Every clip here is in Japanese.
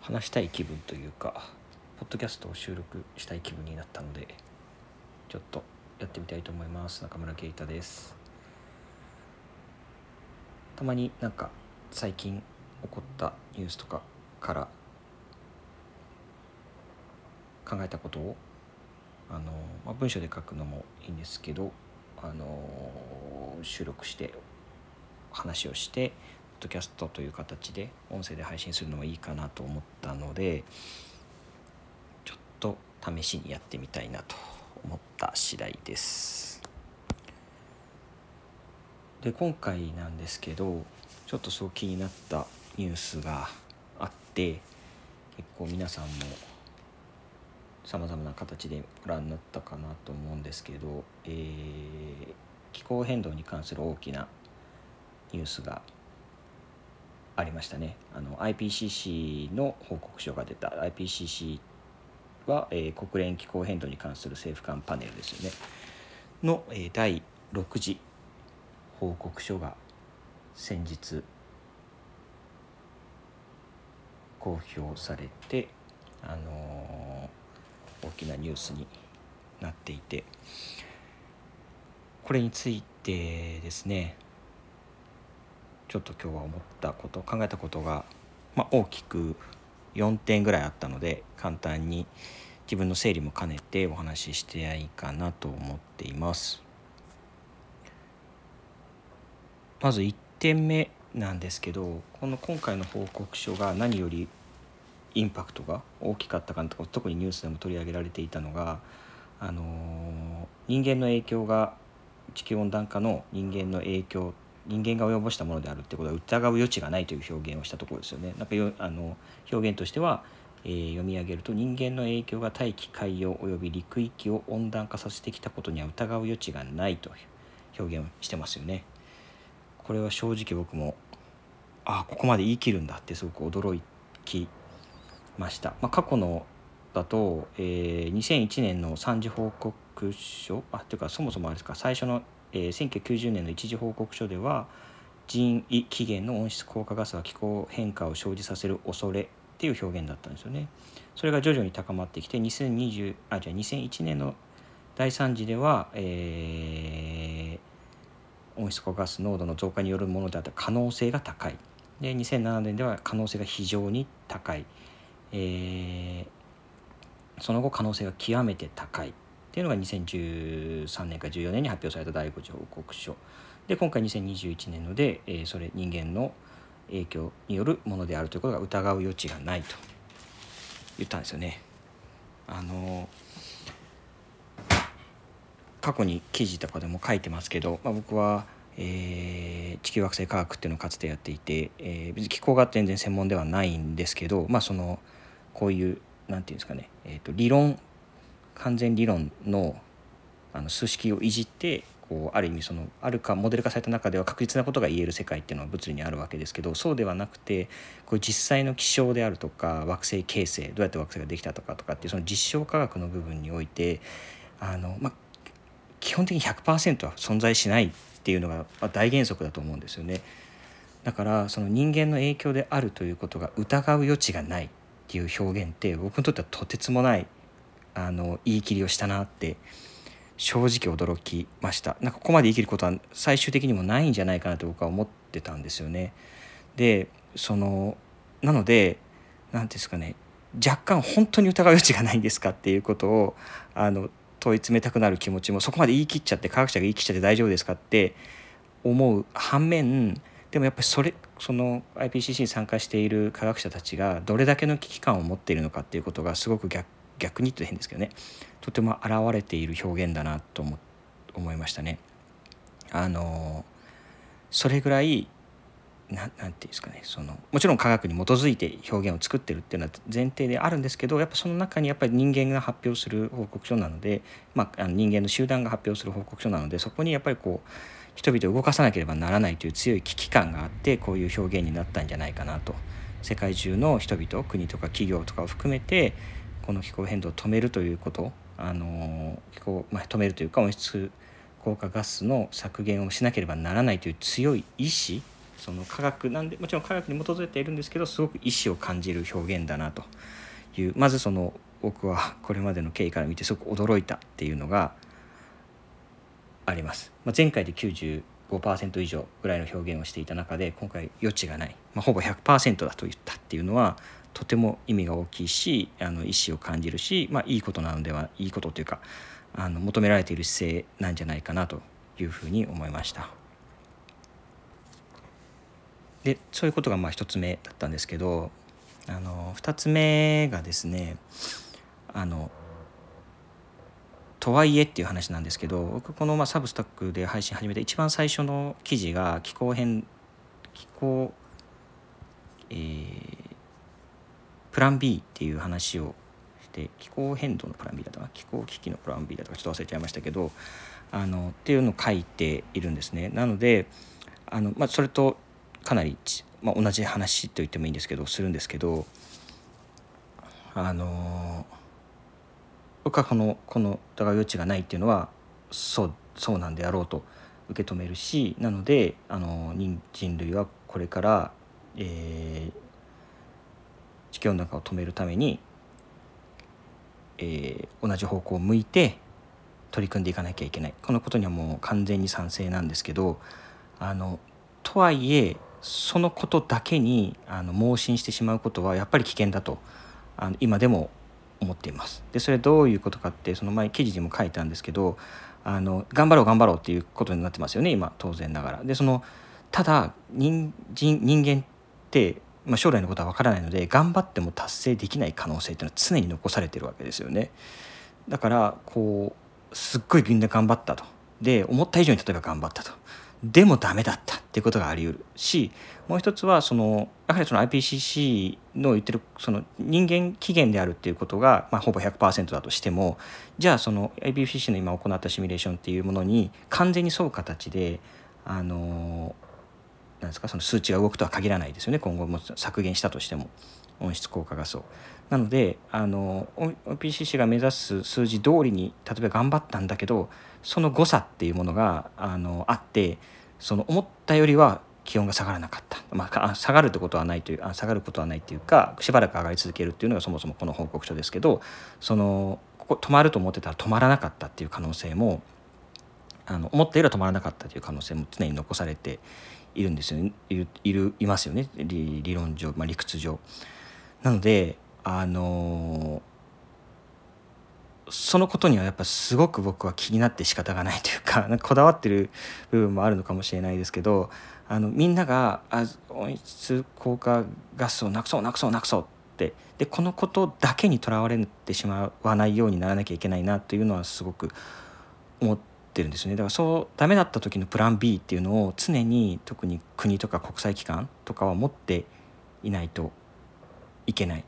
話したい気分というかポッドキャストを収録したい気分になったのでちょっとやってみたいと思います。中村圭太です。たまになんか最近起こったニュースとかから考えたことをあの、まあ、文章で書くのもいいんですけどあの収録して話をしてドキャストという形で音声で配信するのもいいかなと思ったのでちょっと試しにやってみたいなと思った次第です。で今回なんですけどちょっとそう気になったニュースがあって結構皆さんもさまざまな形でご覧になったかなと思うんですけど、えー、気候変動に関する大きなニュースがありましたね。あの IPCC の報告書が出た IPCC は、えー、国連気候変動に関する政府間パネルですよねの、えー、第6次報告書が先日公表されて、あのー、大きなニュースになっていてこれについてですねちょっと今日は思ったこと考えたことが、まあ、大きく4点ぐらいあったので簡単に自分の整理も兼ねてお話ししてやいいかなと思っています。まず1点目なんですけどこの今回の報告書が何よりインパクトが大きかったかとか特にニュースでも取り上げられていたのが、あの人間の影響が地球温暖化の人間の影響人間が及ぼしたものであるってことは疑う余地がないという表現をしたところですよね。なんかよあの表現としては、えー、読み上げると人間の影響が大気海洋及び陸域を温暖化させてきたことには疑う余地がないと表現をしてますよね。これは正直僕もあここまで言い切るんだってすごく驚きました。まあ、過去のだと、えー、2001年の3次報告書あというかそもそもあれですか最初のえー、1990年の一次報告書では人為起源の温室効果ガスは気候変化を生じさせる恐れっていう表現だったんですよね。それが徐々に高まってきて2020あじゃあ2001年の第3次では、えー、温室効果ガス濃度の増加によるものであった可能性が高い。で2007年では可能性が非常に高い。えー、その後可能性が極めて高い。っていうのが2013年か14年に発表された第5次報告書で今回2021年ので、えー、それ人間の影響によるものであるということが疑う余地がないと言ったんですよね。あの過去に記事とかでも書いてますけど、まあ、僕は、えー、地球惑星科学っていうのをかつてやっていて、えー、別に気候が全然専門ではないんですけど、まあ、そのこういう何て言うんですかね、えーと理論完全理論のあの数式をいじってこうある意味そのあるかモデル化された中では確実なことが言える世界っていうのは物理にあるわけですけどそうではなくてこう実際の気象であるとか惑星形成どうやって惑星ができたとかとかっていうその実証科学の部分においてあの、まあ、基本的に100%は存在しないっていうのが大原則だと思うんですよね。だからその人間の影響であるということが疑う余地がないっていう表現って僕にとってはとてつもないあの言い切りをしたなって正直驚きましたなんかここまで言い切ることは最終的にもないんじゃないかなと僕は思ってたんですよね。でそのなので何ですかね若干本当に疑う余地がないんですかっていうことをあの問い詰めたくなる気持ちもそこまで言い切っちゃって科学者が言い切っちゃって大丈夫ですかって思う反面でもやっぱりそれその IPCC に参加している科学者たちがどれだけの危機感を持っているのかっていうことがすごく逆逆に言うと変ですけどね。とても現れている表現だなと思思いましたね。あのそれぐらいななんていうんですかね。そのもちろん科学に基づいて表現を作ってるっていうのは前提であるんですけどやっぱその中にやっぱり人間が発表する報告書なので、まあ、あの人間の集団が発表する報告書なのでそこにやっぱりこう人々を動かさなければならないという強い危機感があってこういう表現になったんじゃないかなと。世界中の人々国とか企業とかを含めてこの気候変動を止めるということあの気候、まあ、止めるというか温室効果ガスの削減をしなければならないという強い意志その科学なんでもちろん科学に基づいているんですけどすごく意志を感じる表現だなというまずその僕はこれまでの経緯から見てすごく驚いたっていうのがあります。まあ、前回で95%以上ぐらいの表現をしていた中で今回余地がない、まあ、ほぼ100%だと言ったっていうのはとても意味が大きいしあの意思を感じるし、まあ、いいことなのではいいことというかあの求められている姿勢なんじゃないかなというふうに思いました。でそういうことがまあ1つ目だったんですけどあの2つ目がですねあのとはいえっていう話なんですけど僕このまあサブスタックで配信始めた一番最初の記事が気候変気候、えー、プラン B っていう話をして気候変動のプラン B だったか気候危機のプラン B だとかちょっと忘れちゃいましたけどあのっていうのを書いているんですね。なのであの、まあ、それとかなり、まあ、同じ話と言ってもいいんですけどするんですけどあの僕はこのこの疑う余地がないっていうのはそうそうなんであろうと受け止めるしなのであの人人類はこれから、えー、地球温暖化を止めるために、えー、同じ方向を向いて取り組んでいかなきゃいけないこのことにはもう完全に賛成なんですけどあのとはいえそのことだけにあの盲信してしまうことはやっぱり危険だとあの今でも思っています。でそれどういうことかってその前記事にも書いたんですけどあの頑張ろう頑張ろうっていうことになってますよね今当然ながら。でそのただ人人人間って、まあ、将来のことは分からないので頑張っても達成できない可能性っていうのは常に残されてるわけですよね。だからこうすっごいみんな頑張ったと。で思った以上に例えば頑張ったと。でもダメだったっていうことがあり得るしもう一つはそのやはりその IPCC の言ってるその人間起源であるっていうことが、まあ、ほぼ100%だとしてもじゃあその IPCC の今行ったシミュレーションっていうものに完全に沿う形であのですか？その数値が動くとは限らないですよね。今後も削減したとしても。温室効果ガスを。なのであの OPCC が目指す数字通りに例えば頑張ったんだけどその誤差っていうものがあのあってその思ったよりは気温が下がらなかった、まあ、下がるってことはないというあ下がることはないっていうかしばらく上がり続けるっていうのがそもそもこの報告書ですけどそのここ止まると思ってたら止まらなかったっていう可能性もあの思ったよりは止まらなかったという可能性も常に残されているんですよね。いるいるいますよね。理論上、まあ、理屈上。なのであのそのことにはやっぱすごく僕は気になって仕方がないというか かこだわってる部分もあるのかもしれないですけどあのみんながあ温室効果ガスをなくそうなくそうなくそうって。でこのことだけにとらわれてしまわないようにならなきゃいけないなというのはすごく思っててるんですねだからそうダメだった時のプラン B っていうのを常に特に国とか国際機関とかは持っていないといけない。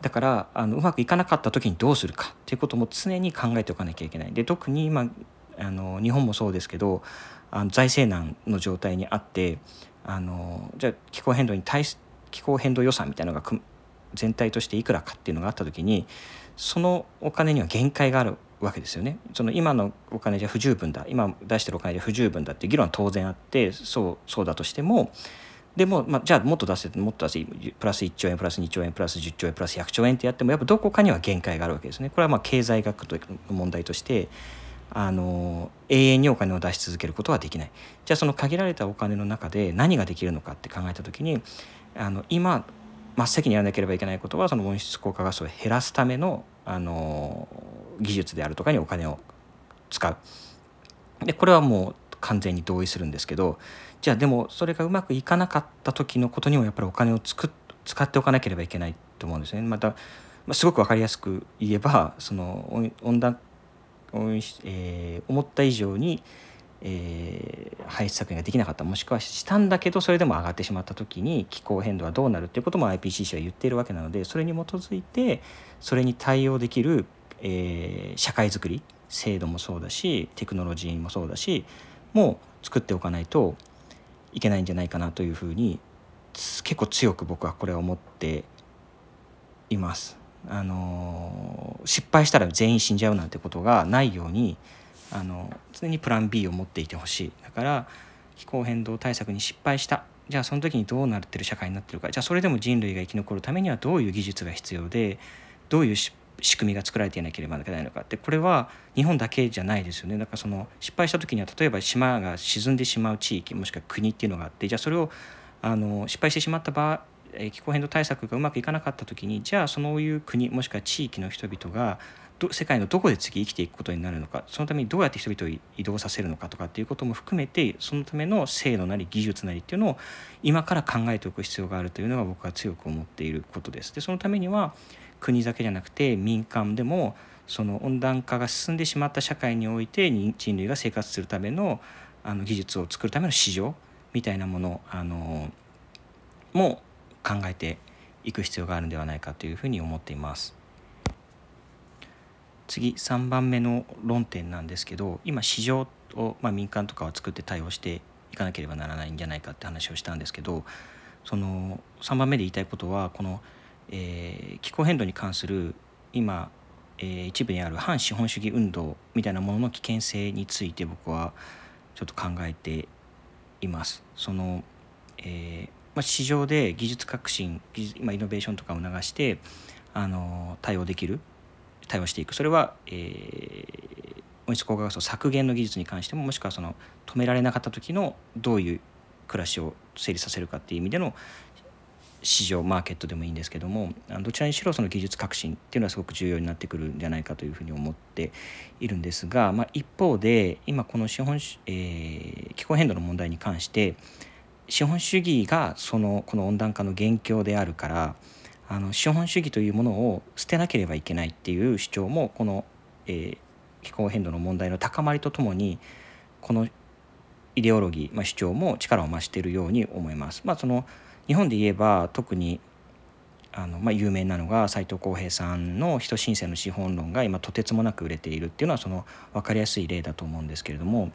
だからあのうまくいかなかった時にどうするかっていうことも常に考えておかなきゃいけない。で特に今あの日本もそうですけどあの財政難の状態にあってあのじゃあ気候変動に対す気候変動予算みたいなのが全体としていくらかっていうのがあった時にそのお金には限界があるわけですよね。その今のお金じゃ不十分だ今出してるお金で不十分だって議論は当然あってそうそうだとしてもでも、まあ、じゃあもっと出せもっと出せプラス1兆円プラス2兆円プラス10兆円プラス100兆円ってやってもやっぱどこかには限界があるわけですね。これはまあ経済学の問題としてあの永遠にお金を出し続けることはできない。じゃあその限られたお金の中で何ができるのかって考えた時にあの今真っ先にやらなければいけないことはその温室効果ガスを減らすためのあの技術であるとかにお金を使う。でこれはもう完全に同意するんですけどじゃあでもそれがうまくいかなかった時のことにもやっぱりお金をつく使っておかなければいけないと思うんですね。また、まあ、すごく分かりやすく言えば その温暖、えー、思った以上に、えー、排出削減ができなかったもしくはしたんだけどそれでも上がってしまった時に気候変動はどうなるっていうことも IPCC は言っているわけなのでそれに基づいてそれに対応できる、えー、社会づくり制度もそうだしテクノロジーもそうだしもう作っておかないといけないんじゃないかなというふうに結構強く僕はこれは思っています。あの失敗したら全員死んじゃうなんてことがないようにあの常にプラン B を持っていてほしい。だから気候変動対策に失敗した。じゃあその時にどうなってる社会になってるか。じゃあそれでも人類が生き残るためにはどういう技術が必要でどういう仕組みが作られていなければならないのかってこれは日本だけじゃないですよねだからその失敗した時には例えば島が沈んでしまう地域もしくは国っていうのがあってじゃあそれをあの失敗してしまった場合気候変動対策がうまくいかなかった時にじゃあそういう国もしくは地域の人々が世界のどこで次生きていくことになるのかそのためにどうやって人々を移動させるのかとかっていうことも含めてそのための制度なり技術なりっていうのを今から考えておく必要があるというのが僕は強く思っていることです。でそのためには国だけじゃなくて民間でもその温暖化が進んでしまった社会において人類が生活するためのあの技術を作るための市場みたいなものあのも考えていく必要があるんではないかというふうに思っています。次3番目の論点なんですけど今市場を、まあ、民間とかは作って対応していかなければならないんじゃないかって話をしたんですけどその3番目で言いたいことはこの、えー、気候変動に関する今、えー、一部にある反資本主義運動みたいなものの危険性について僕はちょっと考えています。そのえーまあ、市場で技術革新技術、まあ、イノベーションとかを促してあの対応できる対応していくそれは、えー、温室効果ガスの削減の技術に関してももしくはその止められなかった時のどういう暮らしを整理させるかっていう意味での市場マーケットでもいいんですけどもどちらにしろその技術革新っていうのはすごく重要になってくるんじゃないかというふうに思っているんですが、まあ、一方で今この資本、えー、気候変動の問題に関して資本主義がそのこの温暖化の元凶であるからあの資本主義というものを捨てなければいけないっていう主張もこの、えー、気候変動の問題の高まりとともにこのイデオロギー、まあ、主張も力を増しているように思います。まあ、その日本で言えば特にあの、まあ、有名なのが斎藤浩平さんの「人申請の資本論」が今とてつもなく売れているっていうのはその分かりやすい例だと思うんですけれども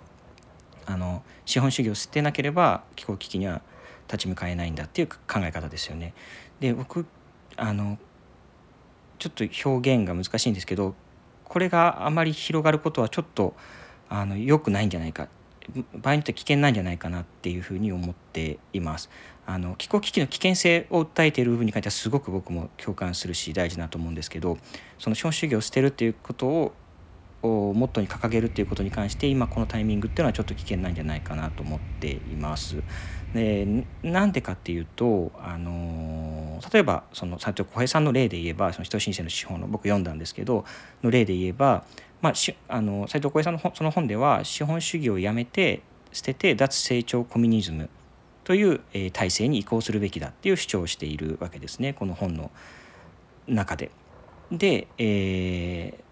あの資本主義を捨てなければ気候危機には立ち向かえないんだっていう考え方ですよね。で僕あのちょっと表現が難しいんですけどこれがあまり広がることはちょっとあの良くないんじゃないか場合によっては危険なんじゃないかなっていうふうに思っています。あの気候危機の危険性を訴えている部分に関してはすごく僕も共感するし大事だと思うんですけどその資本主義を捨てるっていうことをモットーに掲げるっていうことに関して今このタイミングっていうのはちょっと危険なんじゃないかなと思っています。でなんでかっていうとあの例えばその斉藤小平さんの例で言えばその人申請の資本の僕読んだんですけどの例で言えば、まあ、しあの斉藤小平さんのその本では資本主義をやめて捨てて脱成長コミュニズムという、え、体制に移行するべきだっていう主張をしているわけですねこの本の中で。で、えー、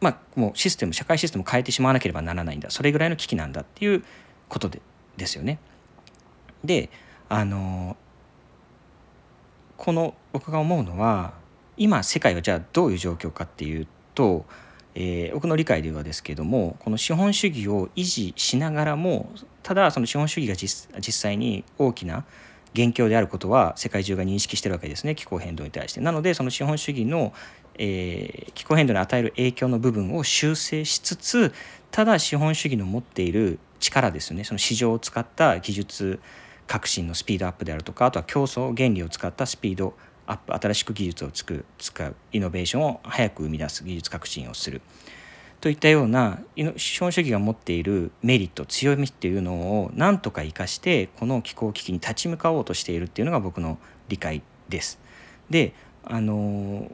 まあもうシステム社会システムを変えてしまわなければならないんだそれぐらいの危機なんだっていうことでですよね。であのこの僕が思うのは今世界はじゃあどういう状況かっていうと、えー、僕の理解ではですけどもこの資本主義を維持しながらもただその資本主義が実際に大きな元凶であることは世界中が認識してるわけですね。気候変動に対して。なのでその資本主義の、えー、気候変動に与える影響の部分を修正しつつただ資本主義の持っている力ですね。その市場を使った技術革新のスピードアップであるとかあとは競争原理を使ったスピードアップ新しく技術をつく使うイノベーションを早く生み出す技術革新をする。といったような資本主義が持っているメリット強みっていうのを何とか生かしてこの気候危機に立ち向かおうとしているっていうのが僕の理解です。であの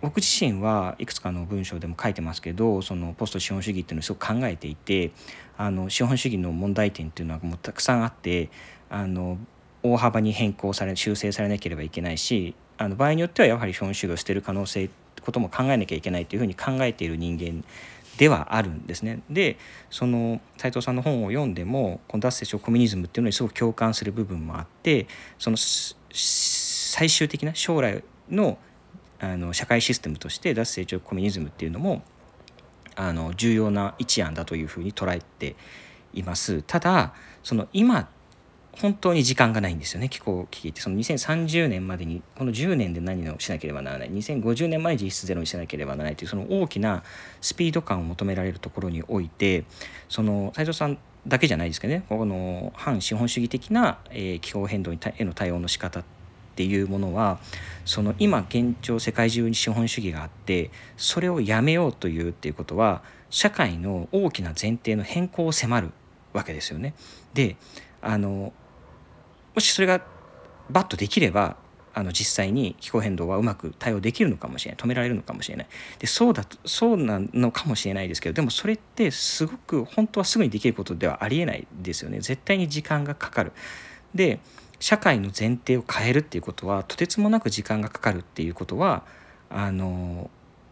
僕自身はいくつかの文章でも書いてますけどそのポスト資本主義っていうのをすごく考えていてあの資本主義の問題点っていうのはもうたくさんあってあの大幅に変更され修正されなければいけないしあの場合によってはやはり資本主義を捨てる可能性ってことも考えなきゃいけないというふうに考えている人間ではあるんですね。でその斉藤さんの本を読んでもこの脱セショコミュニズムっていうのにすごく共感する部分もあってその最終的な将来のあの社会システムとして脱成長コミュニズムっていうのもあの重要な一案だというふうに捉えています。ただその今本当に時間がないんですよね。気候危機って。その2030年までにこの10年で何をしなければならない。2050年まで実質ゼロにしなければならないというその大きなスピード感を求められるところにおいてその斉藤さんだけじゃないですけどね。この反資本主義的な、えー、気候変動にへの対応の仕方っていうものはその今現状世界中に資本主義があってそれをやめようというっていうことは社会の大きな前提の変更を迫るわけですよね。であのもしそれがバッとできればあの実際に気候変動はうまく対応できるのかもしれない。止められるのかもしれない。でそうだとそうなのかもしれないですけどでもそれってすごく本当はすぐにできることではありえないですよね。絶対に時間がかかる。で社会の前提を変えるっていうことはとてつもなく時間がかかるっていうことはあの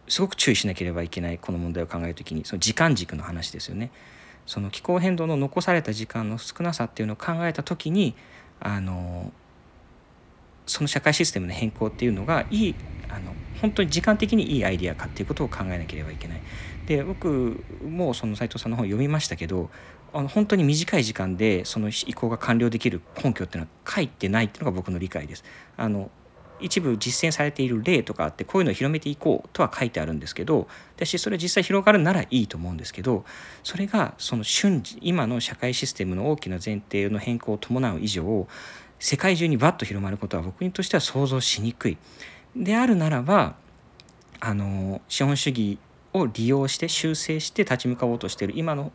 すごく注意しなければいけない。この問題を考える時に。その時間軸の話ですよね。その気候変動の残された時間の少なさっていうのを考えた時にあのその社会システムの変更っていうのがいいあの本当に時間的にいいアイデアかっていうことを考えなければいけない。で僕もその斉藤さんの本読みましたけどあの本当に短い時間でその移行が完了できる根拠っていうのは書いてないっていうのが僕の理解です。あの一部実践されている例とかあってこういうのを広めていこうとは書いてあるんですけど私それ実際広がるならいいと思うんですけどそれがその瞬時今の社会システムの大きな前提の変更を伴う以上世界中にバッと広まることは僕にとしては想像しにくい。であるならばあの資本主義を利用して修正して立ち向かおうとしている今の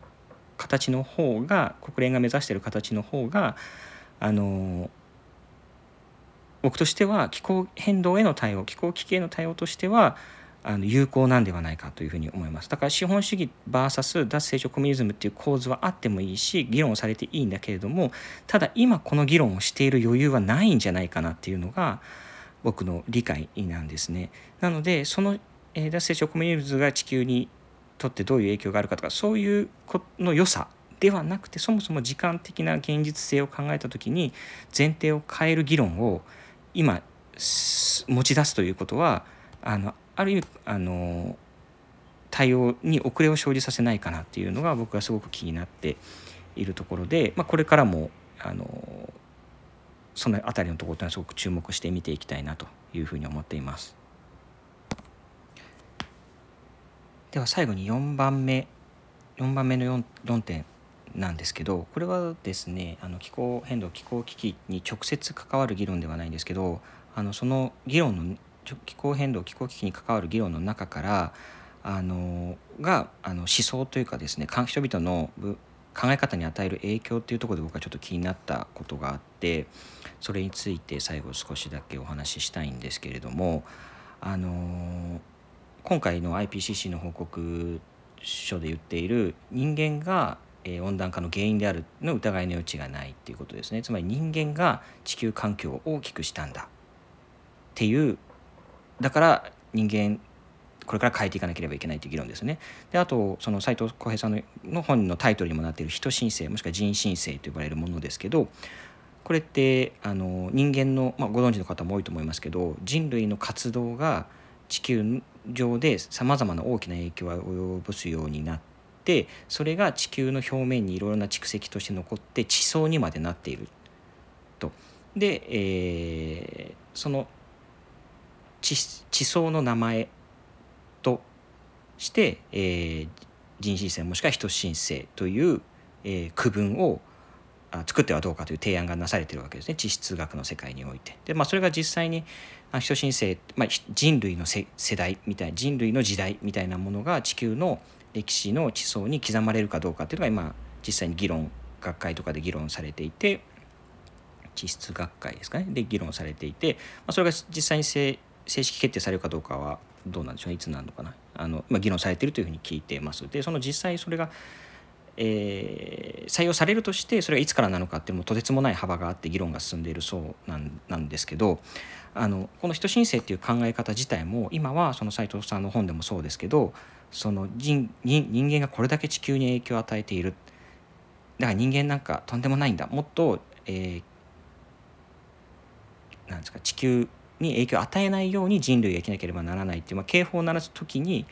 形の方が国連が目指している形の方があの僕としては気候変動への対応気候危機への対応としてはあの有効なんではないかというふうに思いますだから資本主義 VS 脱成長コミュニズムっていう構図はあってもいいし議論をされていいんだけれどもただ今この議論をしている余裕はないんじゃないかなっていうのが僕の理解なんですね。なのでその、えー、脱成長コミュニズムが地球にとってどういう影響があるかとかそういうこの良さではなくてそもそも時間的な現実性を考えた時に前提を変える議論を今持ち出すということはあのある意味あの対応に遅れを生じさせないかなっていうのが僕はすごく気になっているところで、まあ、これからもあのその辺りのところというのはすごく注目して見ていきたいなというふうに思っています。では最後に4番目4番目の 4, 4点なんですけどこれはですねあの気候変動気候危機に直接関わる議論ではないんですけどあのその議論の気候変動気候危機に関わる議論の中からあのがあの思想というかですね人々の考え方に与える影響っていうところで僕はちょっと気になったことがあってそれについて最後少しだけお話ししたいんですけれどもあの今回の IPCC の報告書で言っている人間がえ温暖化の原因であるの疑いの余地がないっていうことですねつまり人間が地球環境を大きくしたんだっていうだから人間これから変えていかなければいけないという議論ですね。であとその斉藤浩平さんの本のタイトルにもなっている人申請もしくは人申請と呼ばれるものですけどこれってあの人間の、まあ、ご存知の方も多いと思いますけど人類の活動が地球上でさまざまな大きな影響を及ぼすようになってそれが地球の表面にいろいろな蓄積として残って地層にまでなっていると。で、えー、その地地層の名前として、えー、人申請もしくは人申請という、えー、区分を作ってはどうかという提案がなされてるわけですね地質学の世界において。でまあそれが実際に人申請、まあ、人類の世代みたいな人類の時代みたいなものが地球の歴史の地層に刻まれるかどうかっていうのが今実際に議論学会とかで議論されていて地質学会ですかね。で議論されていて、まあ、それが実際に正式決定されるかどうかはどうなんでしょういつなのかな。あの、まあ、議論されているというふうに聞いてます。でその実際それが、えー、採用されるとしてそれがいつからなのかっていうのもとてつもない幅があって議論が進んでいるそうなんなんですけどあのこの人申請っていう考え方自体も今はその斉藤さんの本でもそうですけどその人人間がこれだけ地球に影響を与えている。だから人間なんかとんでもないんだ。もっと、えー、なんですか地球に影響を与えないように人類が生きなければならないっていう、まあ、警報を鳴らす時に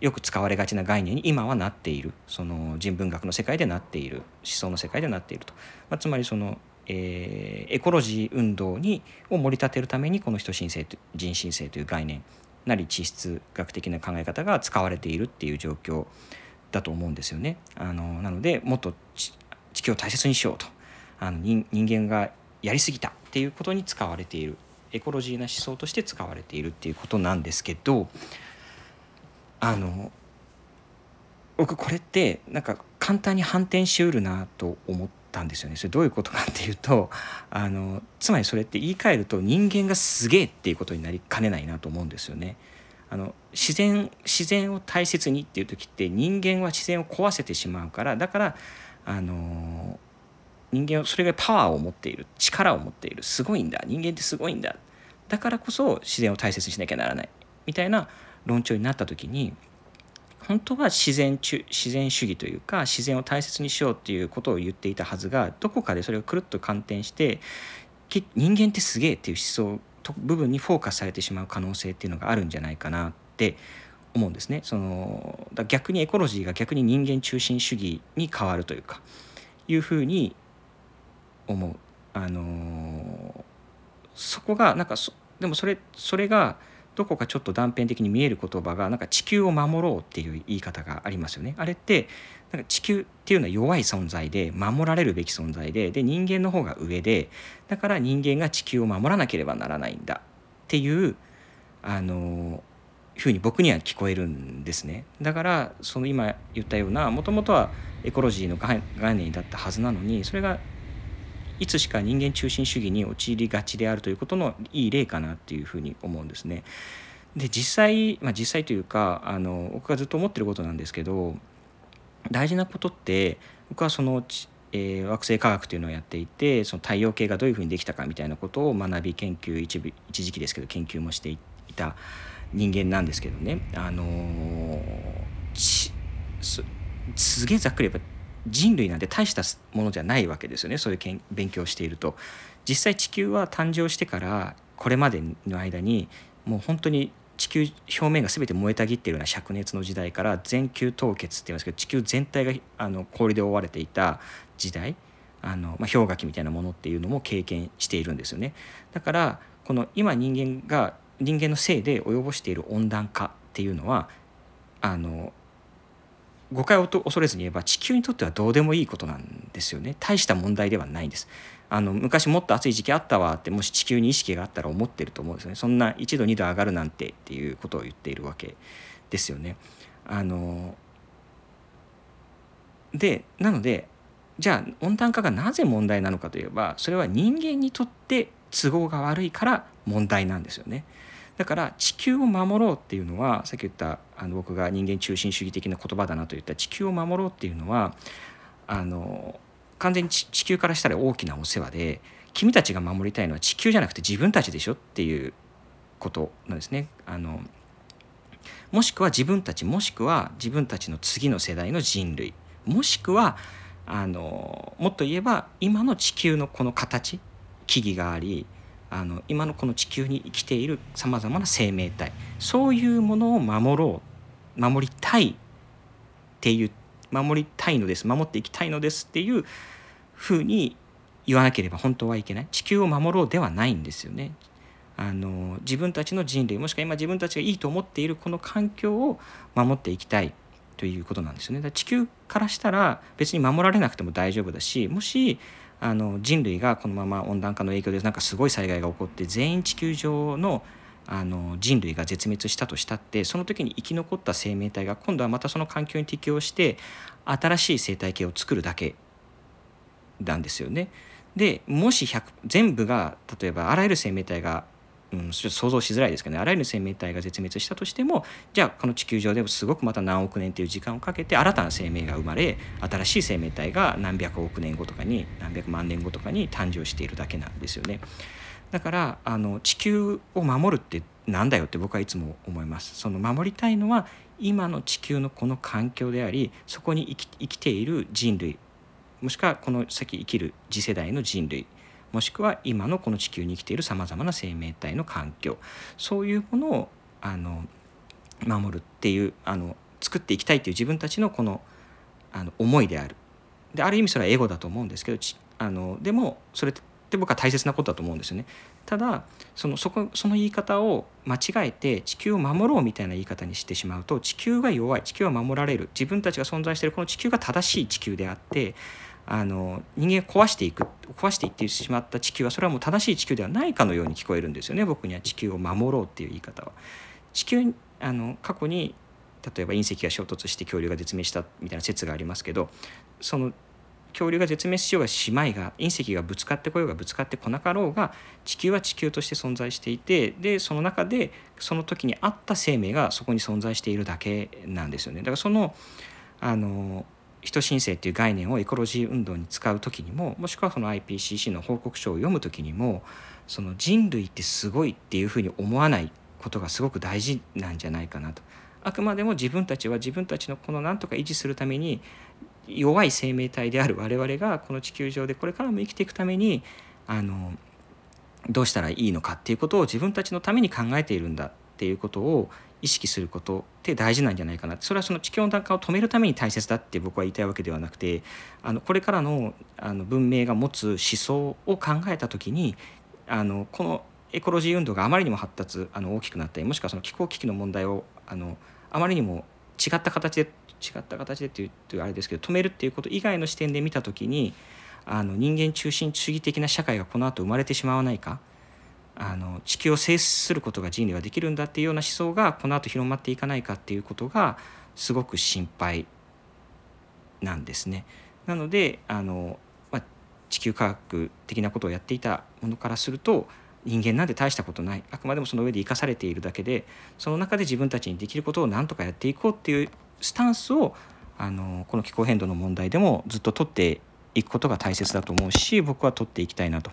よく使われがちな概念に今はなっている。その人文学の世界でなっている。思想の世界でなっていると、まあ、つまりその、えー、エコロジー運動にを盛り立てるためにこの人申請人申請という概念なり地質学的な考え方が使われているっていう状況だと思うんですよね。あのなのでもっと地球を大切にしようとあの人間がやりすぎたっていうことに使われているエコロジーな思想として使われているっていうことなんですけどあの僕これってなんか簡単に反転しうるなと思ってたんですよね。それどういうことかっていうとあのつまりそれって言い換えると人間がすげえっていうことになりかねないなと思うんですよね。あの自然自然を大切にっていう時って人間は自然を壊せてしまうからだからあの人間はそれがパワーを持っている力を持っているすごいんだ人間ってすごいんだだからこそ自然を大切にしなきゃならないみたいな論調になった時に本当は自然自然主義というか自然を大切にしようっていうことを言っていたはずがどこかでそれがくるっと反転して人間ってすげえっていう思想と部分にフォーカスされてしまう可能性っていうのがあるんじゃないかなって思うんですね。そのだ逆にエコロジーが逆に人間中心主義に変わるというかいうふうに思う。あのー、そこがなんかでもそれそれがどこかちょっと断片的に見える言葉がなんか地球を守ろうっていう言い方がありますよね。あれってなんか地球っていうのは弱い存在で守られるべき存在でで人間の方が上でだから人間が地球を守らなければならないんだっていうあのふうに僕には聞こえるんですね。だからその今言ったようなもともとはエコロジーの概念だったはずなのにそれがいつしか人間中心主義に陥りがちであるということのいい例かなっていうふうに思うんですね。で実際、まあ、実際というかあの僕がずっと思ってることなんですけど大事なことって僕はその、えー、惑星科学というのをやっていてその太陽系がどういうふうにできたかみたいなことを学び研究一部一時期ですけど研究もしていた人間なんですけどねあのー、すげえざっくり言えば人類なんて大したものじゃないわけですよねそういう勉強をしていると。実際地球は誕生してからこれまでの間にもう本当に地球表面が全て燃えたぎっているような灼熱の時代から全球凍結って言いますけど地球全体があの氷で覆われていた時代あの、まあ、氷河期みたいなものっていうのも経験しているんですよね。だからこの今人間が人間のせいで及ぼしている温暖化っていうのはあの誤解を恐れずに言えば地球にとってはどうでもいいことなんですよね。大した問題ではないんです。あの昔もっと暑い時期あったわってもし地球に意識があったら思ってると思うんですね。そんな1度2度上がるなんてっていうことを言っているわけですよね。あのでなのでじゃあ温暖化がなぜ問題なのかといえばそれは人間にとって都合が悪いから問題なんですよね。だから地球を守ろうっていうのはさっき言ったあの僕が人間中心主義的な言葉だなと言った地球を守ろうっていうのはあの完全に地球からしたら大きなお世話で君たちが守りたいのは地球じゃなくて自分たちでしょっていうことなんですね。あのもしくは自分たちもしくは自分たちの次の世代の人類もしくはあのもっと言えば今の地球のこの形木々がありあの今のこの地球に生きているさまざまな生命体そういうものを守ろう守りたいっていう守りたいのです守っていきたいのですっていうふうに言わなければ本当はいけない地球を守ろうではないんですよね。あの自分たちの人類もしくは今自分たちがいいと思っているこの環境を守っていきたいということなんですよね。だ地球からしたら別に守られなくても大丈夫だしもしあの人類がこのまま温暖化の影響でなんかすごい災害が起こって全員地球上のあの人類が絶滅したとしたってその時に生き残った生命体が今度はまたその環境に適応して新しい生態系を作るだけなんですよね。でもし全部が例えばあらゆる生命体がうん、ちょっと想像しづらいですけどねあらゆる生命体が絶滅したとしてもじゃあこの地球上でもすごくまた何億年という時間をかけて新たな生命が生まれ新しい生命体が何百億年後とかに何百万年後とかに誕生しているだけなんですよね。だからあの地球を守るってなんだよって僕はいつも思います。その守りたいのは今の地球のこの環境でありそこに生き生きている人類もしくはこの先生きる次世代の人類もしくは今のこの地球に生きているさまざまな生命体の環境そういうものをあの守るっていうあの作っていきたいという自分たちのこのあの思いであるである意味それはエゴだと思うんですけどあのでもそれって僕は大切なことだと思うんですよね。ただそのそこその言い方を間違えて地球を守ろうみたいな言い方にしてしまうと地球が弱い地球は守られる自分たちが存在しているこの地球が正しい地球であってあの人間壊していく壊していってしまった地球はそれはもう正しい地球ではないかのように聞こえるんですよね僕には地球を守ろうっていう言い方は。地球あの過去に例えば隕石が衝突して恐竜が絶滅したみたいな説がありますけどその恐竜が絶滅しようがしまいが隕石がぶつかってこようがぶつかってこなかろうが地球は地球として存在していてでその中でその時にあった生命がそこに存在しているだけなんですよね。だからそのあの人申請っていう概念をエコロジー運動に使う時にももしくはその IPCC の報告書を読む時にもその人類ってすごいっていうふうに思わないことがすごく大事なんじゃないかなと。あくまでも自分たちは自分たちのこの何とか維持するために弱い生命体である我々がこの地球上でこれからも生きていくためにあのどうしたらいいのかっていうことを自分たちのために考えているんだっていうことを意識することって大事なんじゃないかな。それはその地球温暖化を止めるために大切だって僕は言いたいわけではなくてあのこれからのあの文明が持つ思想を考えた時にあのこのエコロジー運動があまりにも発達あの大きくなったりもしくはその気候危機の問題をあのあまりにも違った形で違った形でっていうあれですけど止めるっていうこと以外の視点で見た時にあの人間中心主義的な社会がこの後生まれてしまわないかあの地球を制することが人類はできるんだっていうような思想がこの後広まっていかないかっていうことがすごく心配なんですね。なのであの、まあ、地球科学的なことをやっていたものからすると人間なんて大したことないあくまでもその上で生かされているだけでその中で自分たちにできることを何とかやっていこうっていうスタンスをあのこの気候変動の問題でもずっと取っていくことが大切だと思うし僕は取っていきたいなと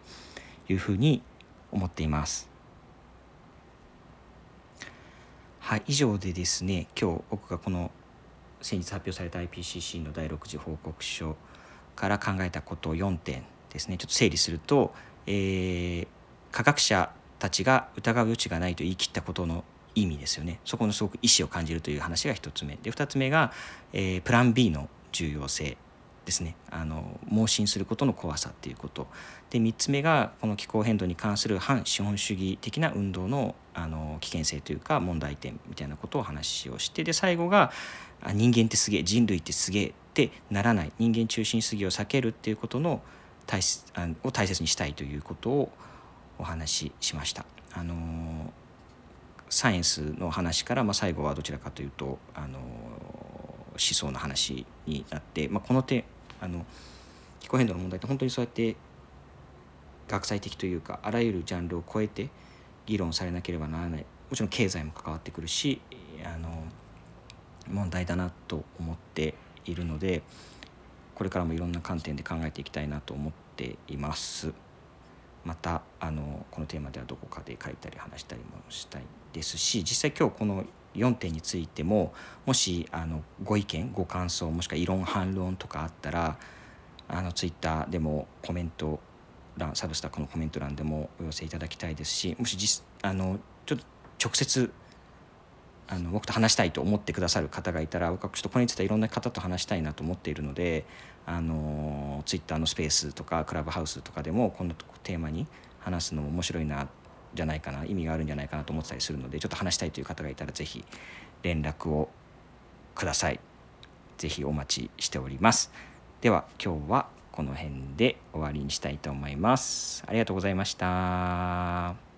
いうふうに思っています。はい、以上でですね今日僕がこの先日発表された IPCC の第6次報告書から考えたことを4点ですね。ちょっと整理すると、えー、科学者たちが疑う余地がないと言い切ったことの意味ですよね。そこのすごく意思を感じるという話が1つ目。で2つ目が、えー、プラン B の重要性。ですねあの盲信することの怖さっていうことで3つ目がこの気候変動に関する反資本主義的な運動のあの危険性というか問題点みたいなことを話をしてで最後が人間ってすげえ人類ってすげえってならない人間中心主義を避けるっていうことの大を大切にしたいということをお話ししました。あのサイエンスの話から、まあ、最後はどちらかというとあの思想の話になって、まあ、この点あの気候変動の問題って本当にそうやって学際的というかあらゆるジャンルを超えて議論されなければならないもちろん経済も関わってくるしあの問題だなと思っているのでこれからもいろんな観点で考えていきたいなと思っています。またあのこのテーマではどこかで書いたり話したりもしたいですし実際今日この4点についてももしあのご意見ご感想もしくは異論反論とかあったらあのツイッターでもコメント欄サブスタックのコメント欄でもお寄せいただきたいですしもし実あのちょっと直接あの僕と話したいと思ってくださる方がいたら僕はちょっとこれについてはいろんな方と話したいなと思っているのであのツイッターのスペースとかクラブハウスとかでもこのテーマに話すのも面白いなじゃないかな意味があるんじゃないかなと思ってたりするのでちょっと話したいという方がいたら是非連絡をください。是非お待ちしております。では今日はこの辺で終わりにしたいと思います。ありがとうございました。